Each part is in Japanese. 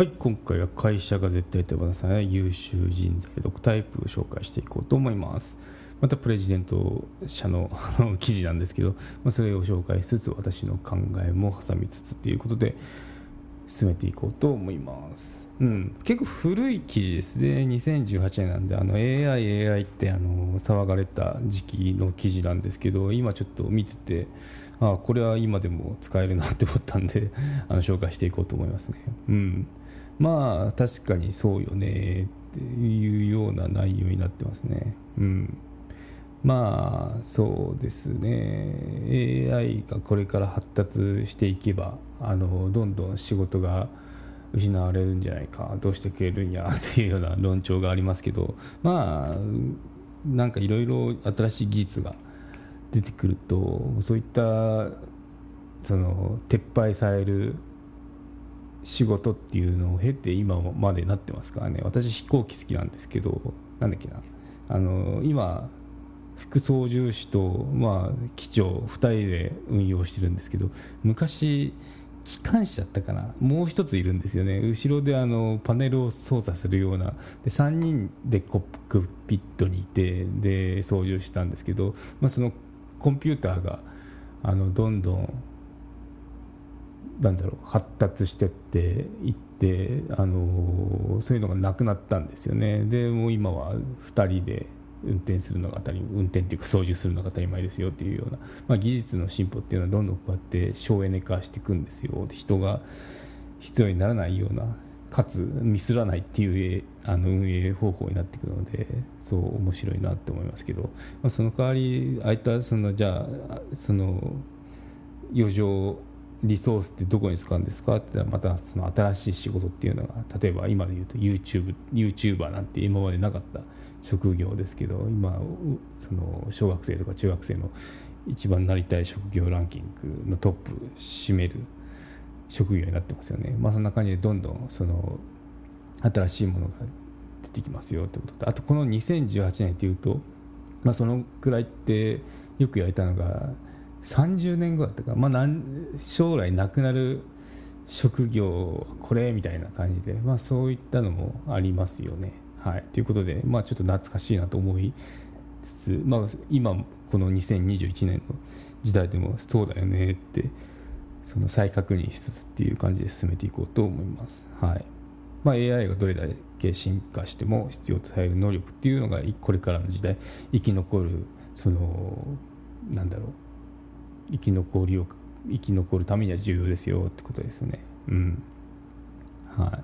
はい今回は会社が絶対手放さない優秀人材6タイプを紹介していこうと思います。またプレジデント社の 記事なんですけど、まあ、それを紹介しつつ私の考えも挟みつつということで進めていこうと思います、うん、結構古い記事ですね。2018年なんであの AI、AI ってあの騒がれた時期の記事なんですけど今ちょっと見ててあこれは今でも使えるなって思ったんであの紹介していこうと思いますね、うん、まあ確かにそうよねっていうような内容になってますね。うん。まあそうですね。AI がこれから発達していけばあのどんどん仕事が失われるんじゃないかどうしてくれるんやというような論調がありますけどまあなんかいろいろ新しい技術が出てくるとそういったその撤廃される仕事っていうのを経て今までなってますからね。私飛行機好きなんですけどなんだっけな。あの今副操縦士と、まあ、機長2人で運用してるんですけど昔機関士だったかな。もう1ついるんですよね。後ろであのパネルを操作するような。で3人でコックピットにいてで操縦したんですけど、まあ、そのコンピューターがあのどんどんなんだろう発達してっていってあのそういうのがなくなったんですよね。でもう今は2人で運転するのが当たり運転っていうか操縦するのが当たり前ですよっていうような、まあ、技術の進歩っていうのはどんどんこうやって省エネ化していくんですよ。人が必要にならないようなかつミスらないっていうあの運営方法になっていくのでそう面白いなって思いますけど、まあ、その代わりああいったそのじゃあその余剰リソースってどこに使うんですかってまたその新しい仕事っていうのが例えば今で言うと YouTube YouTuber なんて今までなかった職業ですけど今その小学生とか中学生の一番なりたい職業ランキングのトップ占める職業になってますよね。まあそんな感じでどんどんその新しいものが出てきますよってこととあとこの2018年っていうと、まあ、そのくらいってよく言われたのが30年後だったか、まあ、将来なくなる職業これみたいな感じで、まあ、そういったのもありますよね。はい、ということで、まあ、ちょっと懐かしいなと思いつつ、まあ、今この2021年の時代でもそうだよねってその再確認しつつっていう感じで進めていこうと思います。はい。まあ、AI がどれだけ進化しても必要とされる能力っていうのがこれからの時代生き残るそのなんだろう。生き残りを生き残るためには重要ですよってことですよね。うん。は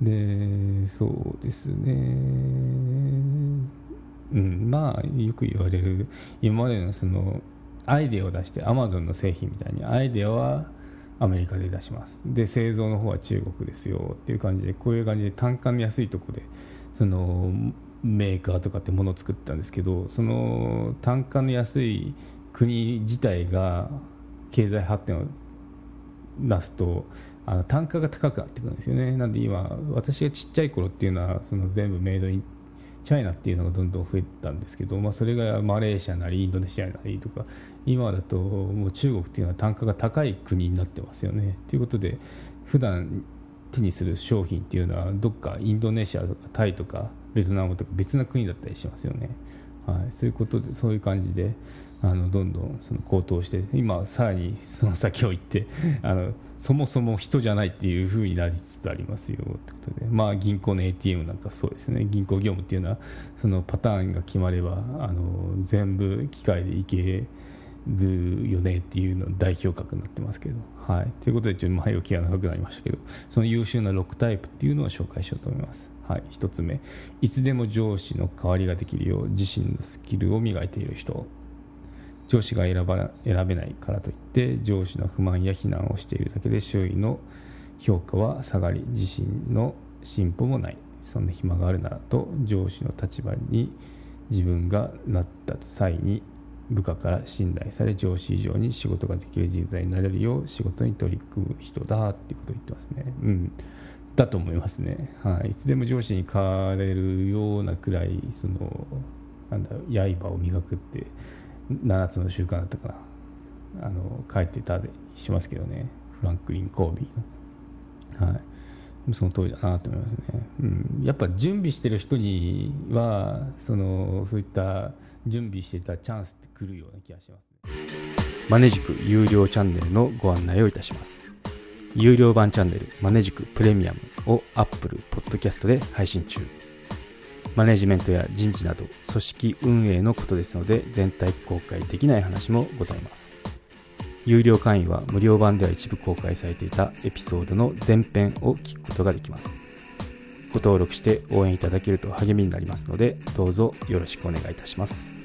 い。でそうですね。うん。まあよく言われる今までのそのアイデアを出してアマゾンの製品みたいにアイデアはアメリカで出します。で製造の方は中国ですよっていう感じでこういう感じで単価の安いとこでそのメーカーとかってものを作ったんですけどその単価の安い国自体が経済発展を出すとあの単価が高くなってくるんですよね。なんで今私がちっちゃい頃っていうのはその全部メイドインチャイナっていうのがどんどん増えたんですけど、まあ、それがマレーシアなりインドネシアなりとか今だともう中国っていうのは単価が高い国になってますよね。ということで普段手にする商品っていうのはどっかインドネシアとかタイとかベトナムとか別な国だったりしますよね、はい、そういうことでそういう感じであのどんどんその高騰して今さらにその先を行ってあのそもそも人じゃないっていうふうになりつつありますよ。ってことで。まあ銀行の ATM なんかそうですね。銀行業務っていうのはそのパターンが決まればあの全部機械でいけるよねっていうの代表格になってますけど。はい。ということでちょっと前置きが長くなりましたけど。その優秀な6タイプっていうのを紹介しようと思います。はい、1つ目。いつでも上司の代わりができるよう自身のスキルを磨いている人。上司が選ば選べないからといって上司の不満や非難をしているだけで周囲の評価は下がり自身の進歩もないそんな暇があるならと上司の立場に自分がなった際に部下から信頼され上司以上に仕事ができる人材になれるよう仕事に取り組む人だっていうことを言ってますね。うんだと思いますね。はい、いつでも上司に変われるようなくらいそのなんだ刃を磨くって7つの習慣だったかな。あの書いてたりしますけどね。フランクリン・コービーの。はい。その通りだなと思いますね、うん、やっぱ準備してる人にはそのそういった準備してたチャンスってくるような気がします、マネジク有料チャンネルのご案内をいたします。有料版チャンネルマネジクプレミアムを Apple Podcast で配信中。マネジメントや人事など組織運営のことですので全体公開できない話もございます。有料会員は無料版では一部公開されていたエピソードの前編を聞くことができます。ご登録して応援いただけると励みになりますのでどうぞよろしくお願いいたします。